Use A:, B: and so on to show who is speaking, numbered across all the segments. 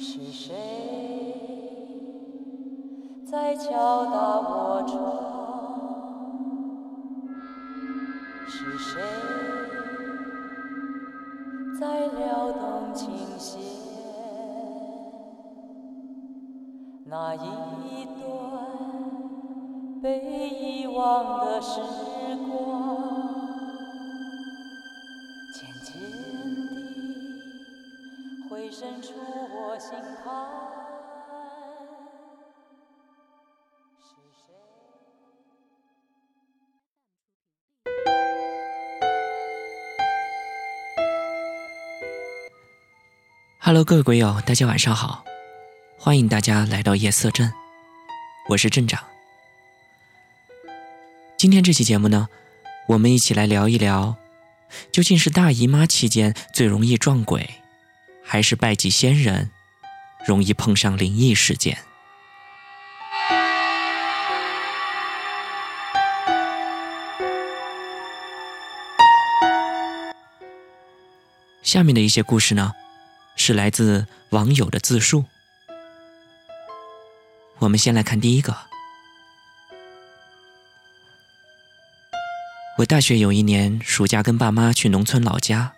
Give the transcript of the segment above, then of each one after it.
A: 是谁在敲打我窗？是谁在撩动琴弦？那一地回渗出我心坎。
B: Hello，各位鬼友，大家晚上好，欢迎大家来到夜色镇，我是镇长。今天这期节目呢，我们一起来聊一聊，究竟是大姨妈期间最容易撞鬼，还是拜祭先人容易碰上灵异事件？下面的一些故事呢，是来自网友的自述。我们先来看第一个。我大学有一年暑假跟爸妈去农村老家，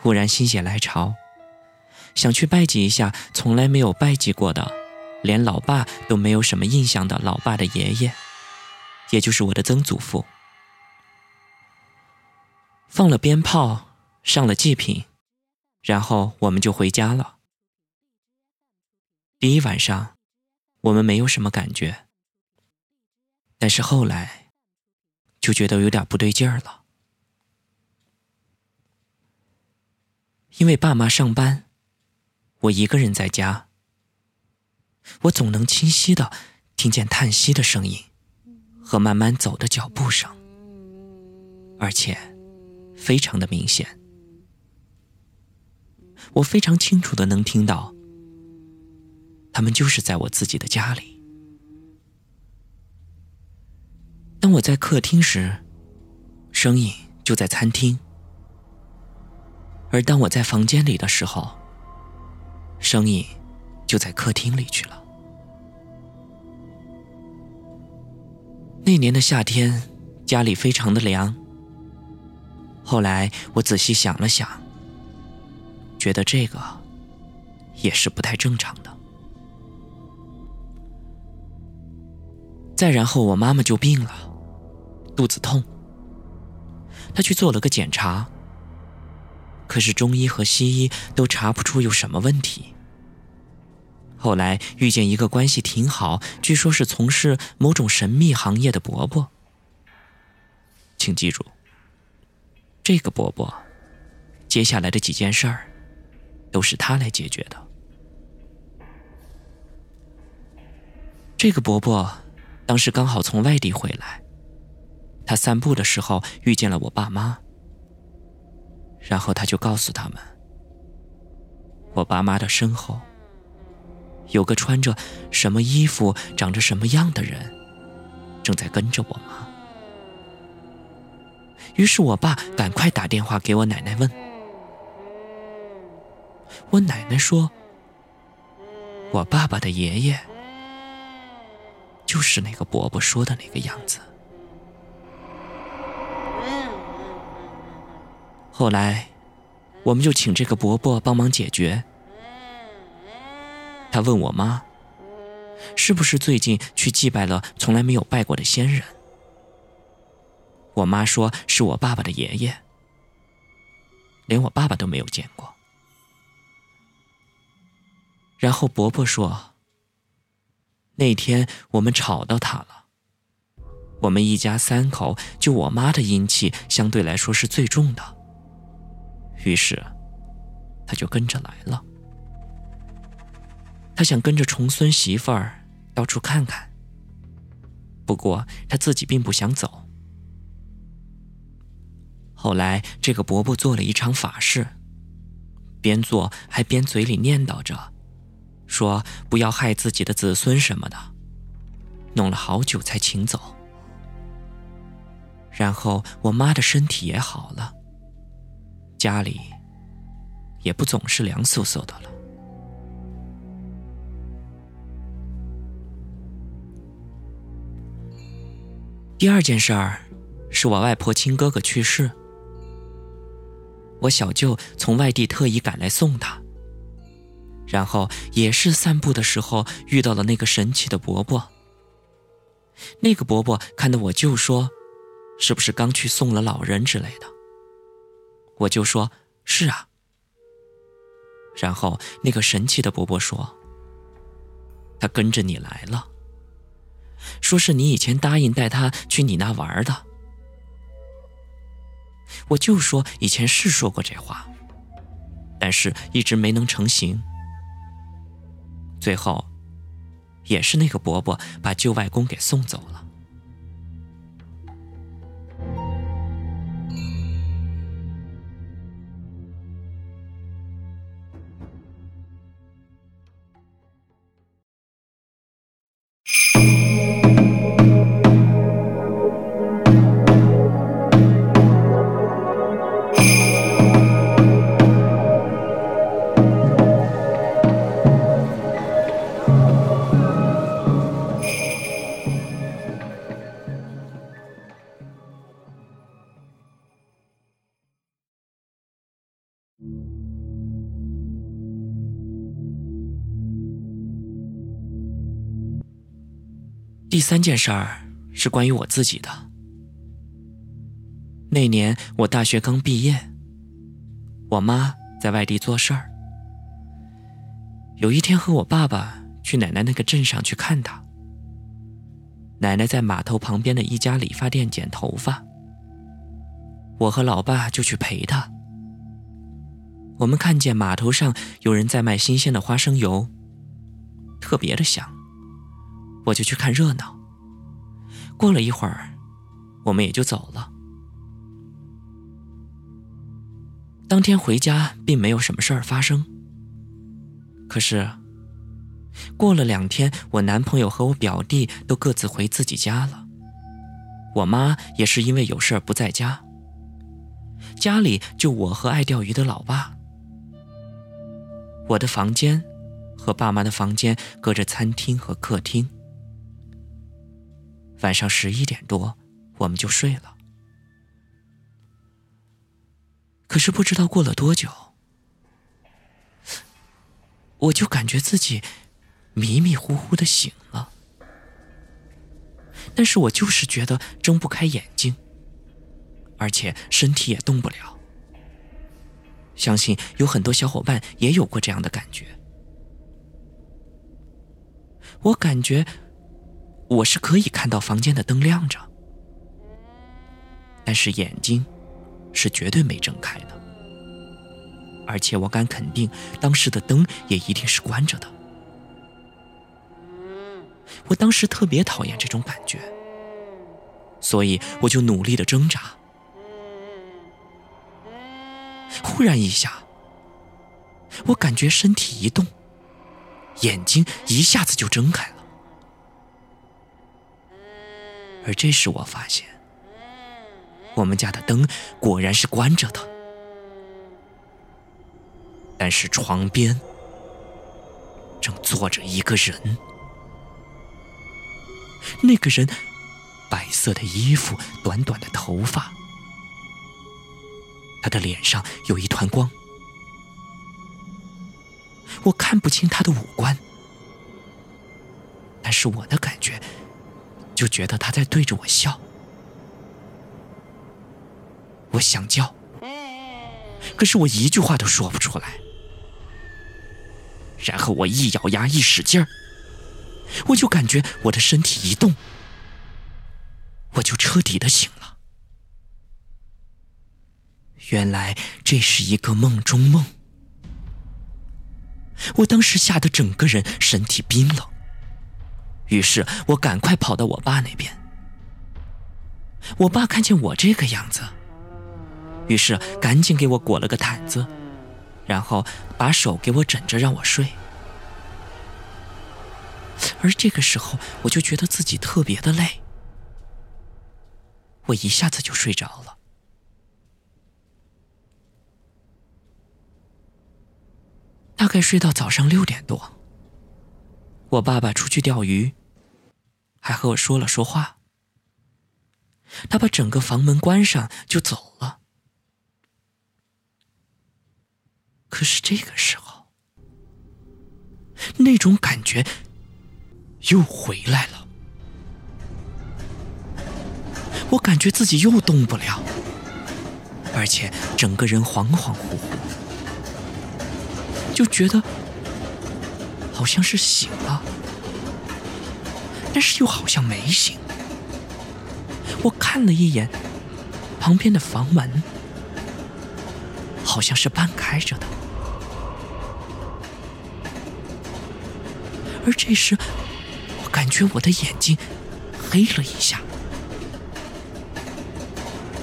B: 忽然心血来潮，想去拜祭一下从来没有拜祭过的，连老爸都没有什么印象的老爸的爷爷，也就是我的曾祖父。放了鞭炮，上了祭品，然后我们就回家了。第一晚上，我们没有什么感觉，但是后来就觉得有点不对劲儿了，因为爸妈上班，我一个人在家，我总能清晰的听见叹息的声音和慢慢走的脚步声，而且非常的明显。我非常清楚的能听到，他们就是在我自己的家里。当我在客厅时，声音就在餐厅；而当我在房间里的时候，声音就在客厅里去了。那年的夏天，家里非常的凉。后来我仔细想了想。觉得这个也是不太正常的。再然后，我妈妈就病了，肚子痛。她去做了个检查，可是中医和西医都查不出有什么问题。后来遇见一个关系挺好，据说是从事某种神秘行业的伯伯。请记住，这个伯伯接下来的几件事儿。都是他来解决的。这个伯伯当时刚好从外地回来，他散步的时候遇见了我爸妈，然后他就告诉他们，我爸妈的身后有个穿着什么衣服、长着什么样的人正在跟着我妈。于是我爸赶快打电话给我奶奶问。我奶奶说：“我爸爸的爷爷就是那个伯伯说的那个样子。”后来，我们就请这个伯伯帮忙解决。他问我妈：“是不是最近去祭拜了从来没有拜过的先人？”我妈说：“是我爸爸的爷爷，连我爸爸都没有见过。”然后伯伯说：“那天我们吵到他了。我们一家三口，就我妈的阴气相对来说是最重的。于是，他就跟着来了。他想跟着重孙媳妇儿到处看看。不过他自己并不想走。后来，这个伯伯做了一场法事，边做还边嘴里念叨着。”说不要害自己的子孙什么的，弄了好久才请走。然后我妈的身体也好了，家里也不总是凉飕飕的了。第二件事儿，是我外婆亲哥哥去世，我小舅从外地特意赶来送他。然后也是散步的时候遇到了那个神奇的伯伯。那个伯伯看到我舅说：“是不是刚去送了老人之类的？”我就说：“是啊。”然后那个神奇的伯伯说：“他跟着你来了，说是你以前答应带他去你那玩的。”我就说以前是说过这话，但是一直没能成行。最后，也是那个伯伯把舅外公给送走了。第三件事儿是关于我自己的。那年我大学刚毕业，我妈在外地做事儿。有一天和我爸爸去奶奶那个镇上去看她。奶奶在码头旁边的一家理发店剪头发，我和老爸就去陪她。我们看见码头上有人在卖新鲜的花生油，特别的香。我就去看热闹。过了一会儿，我们也就走了。当天回家并没有什么事儿发生。可是，过了两天，我男朋友和我表弟都各自回自己家了。我妈也是因为有事儿不在家，家里就我和爱钓鱼的老爸。我的房间和爸妈的房间隔着餐厅和客厅。晚上十一点多，我们就睡了。可是不知道过了多久，我就感觉自己迷迷糊糊的醒了。但是我就是觉得睁不开眼睛，而且身体也动不了。相信有很多小伙伴也有过这样的感觉。我感觉。我是可以看到房间的灯亮着，但是眼睛是绝对没睁开的，而且我敢肯定，当时的灯也一定是关着的。我当时特别讨厌这种感觉，所以我就努力的挣扎。忽然一下，我感觉身体一动，眼睛一下子就睁开了。而这时，我发现我们家的灯果然是关着的，但是床边正坐着一个人。那个人白色的衣服，短短的头发，他的脸上有一团光，我看不清他的五官，但是我的感觉。就觉得他在对着我笑，我想叫，可是我一句话都说不出来。然后我一咬牙，一使劲儿，我就感觉我的身体一动，我就彻底的醒了。原来这是一个梦中梦，我当时吓得整个人身体冰冷。于是我赶快跑到我爸那边。我爸看见我这个样子，于是赶紧给我裹了个毯子，然后把手给我枕着让我睡。而这个时候，我就觉得自己特别的累，我一下子就睡着了。大概睡到早上六点多。我爸爸出去钓鱼，还和我说了说话。他把整个房门关上就走了。可是这个时候，那种感觉又回来了。我感觉自己又动不了，而且整个人恍恍惚惚，就觉得好像是醒了，但是又好像没醒。我看了一眼旁边的房门，好像是半开着的，而这时我感觉我的眼睛黑了一下。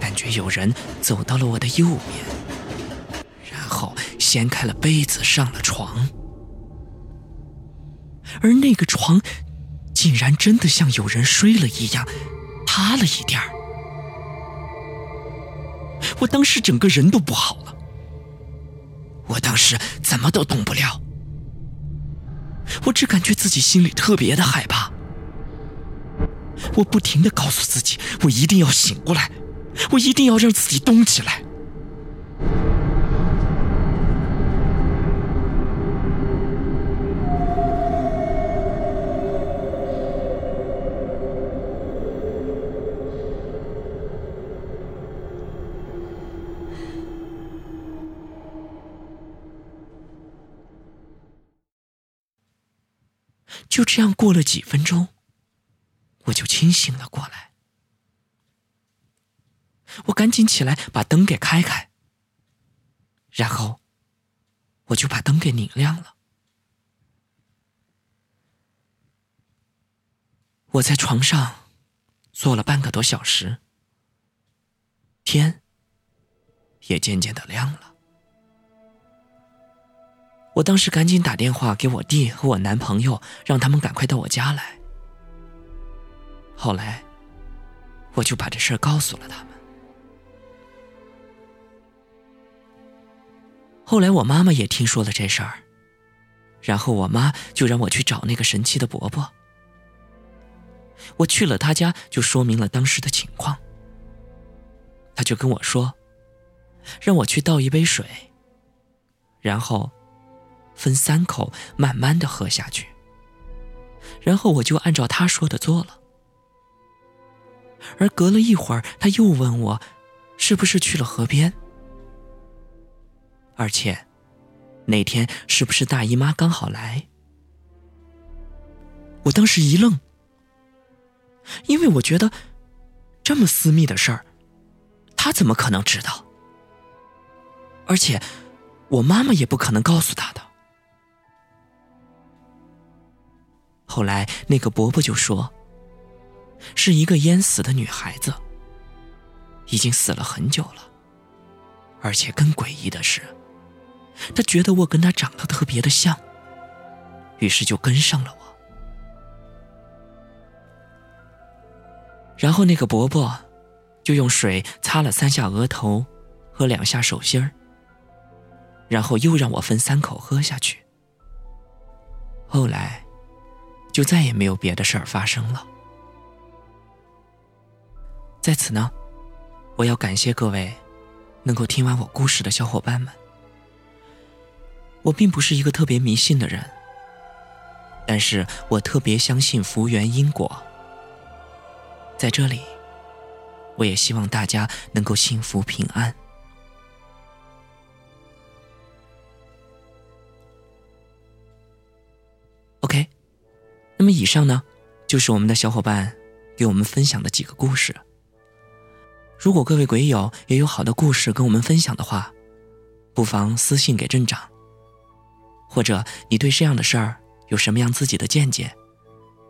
B: 感觉有人走到了我的右边，掀开了被子上了床，而那个床竟然真的像有人睡了一样塌了一点儿。我当时整个人都不好了，我当时怎么都动不了，我只感觉自己心里特别的害怕，我不停的告诉自己，我一定要醒过来。我一定要让自己动起来。就这样过了几分钟，我就清醒了过来。我赶紧起来把灯给开开，然后我就把灯给拧亮了。我在床上坐了半个多小时，天也渐渐的亮了。我当时赶紧打电话给我弟和我男朋友，让他们赶快到我家来。后来我就把这事儿告诉了他们。后来我妈妈也听说了这事儿，然后我妈就让我去找那个神奇的伯伯。我去了他家，就说明了当时的情况。他就跟我说，让我去倒一杯水，然后分三口慢慢的喝下去。然后我就按照他说的做了。而隔了一会儿，他又问我，是不是去了河边？而且，那天是不是大姨妈刚好来？我当时一愣，因为我觉得这么私密的事儿，他怎么可能知道？而且，我妈妈也不可能告诉他的。后来，那个伯伯就说，是一个淹死的女孩子，已经死了很久了，而且更诡异的是。他觉得我跟他长得特别的像，于是就跟上了我。然后那个伯伯就用水擦了三下额头和两下手心儿，然后又让我分三口喝下去。后来就再也没有别的事儿发生了。在此呢，我要感谢各位能够听完我故事的小伙伴们。我并不是一个特别迷信的人，但是我特别相信福缘因果。在这里，我也希望大家能够幸福平安。OK，那么以上呢，就是我们的小伙伴给我们分享的几个故事。如果各位鬼友也有好的故事跟我们分享的话，不妨私信给镇长。或者你对这样的事儿有什么样自己的见解，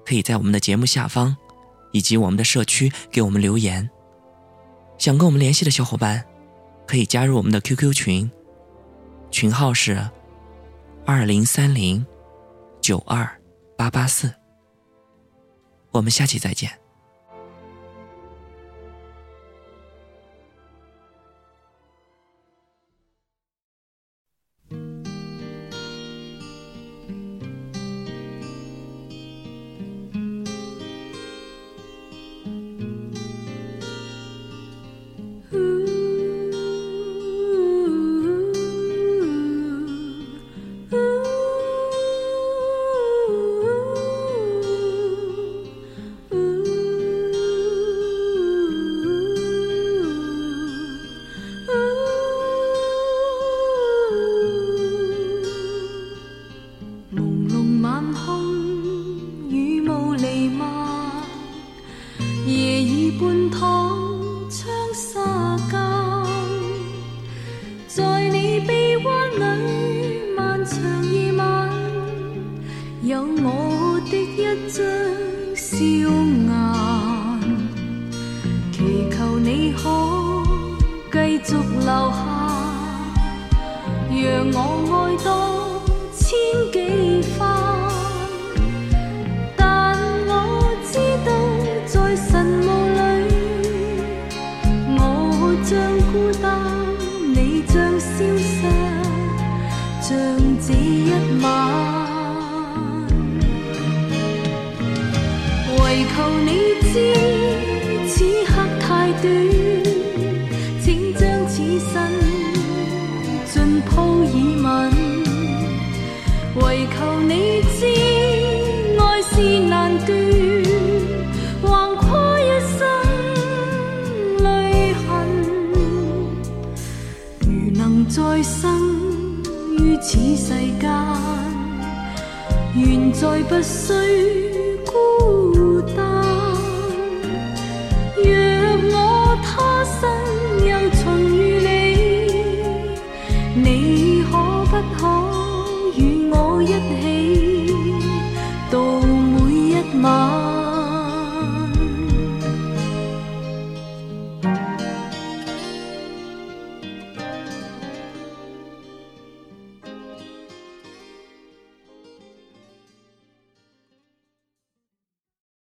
B: 可以在我们的节目下方，以及我们的社区给我们留言。想跟我们联系的小伙伴，可以加入我们的 QQ 群，群号是二零三零九二八八四。我们下期再见。
C: 让我世间，原在不需孤单。若我他生又重遇你，你可不可与我一起度每一晚？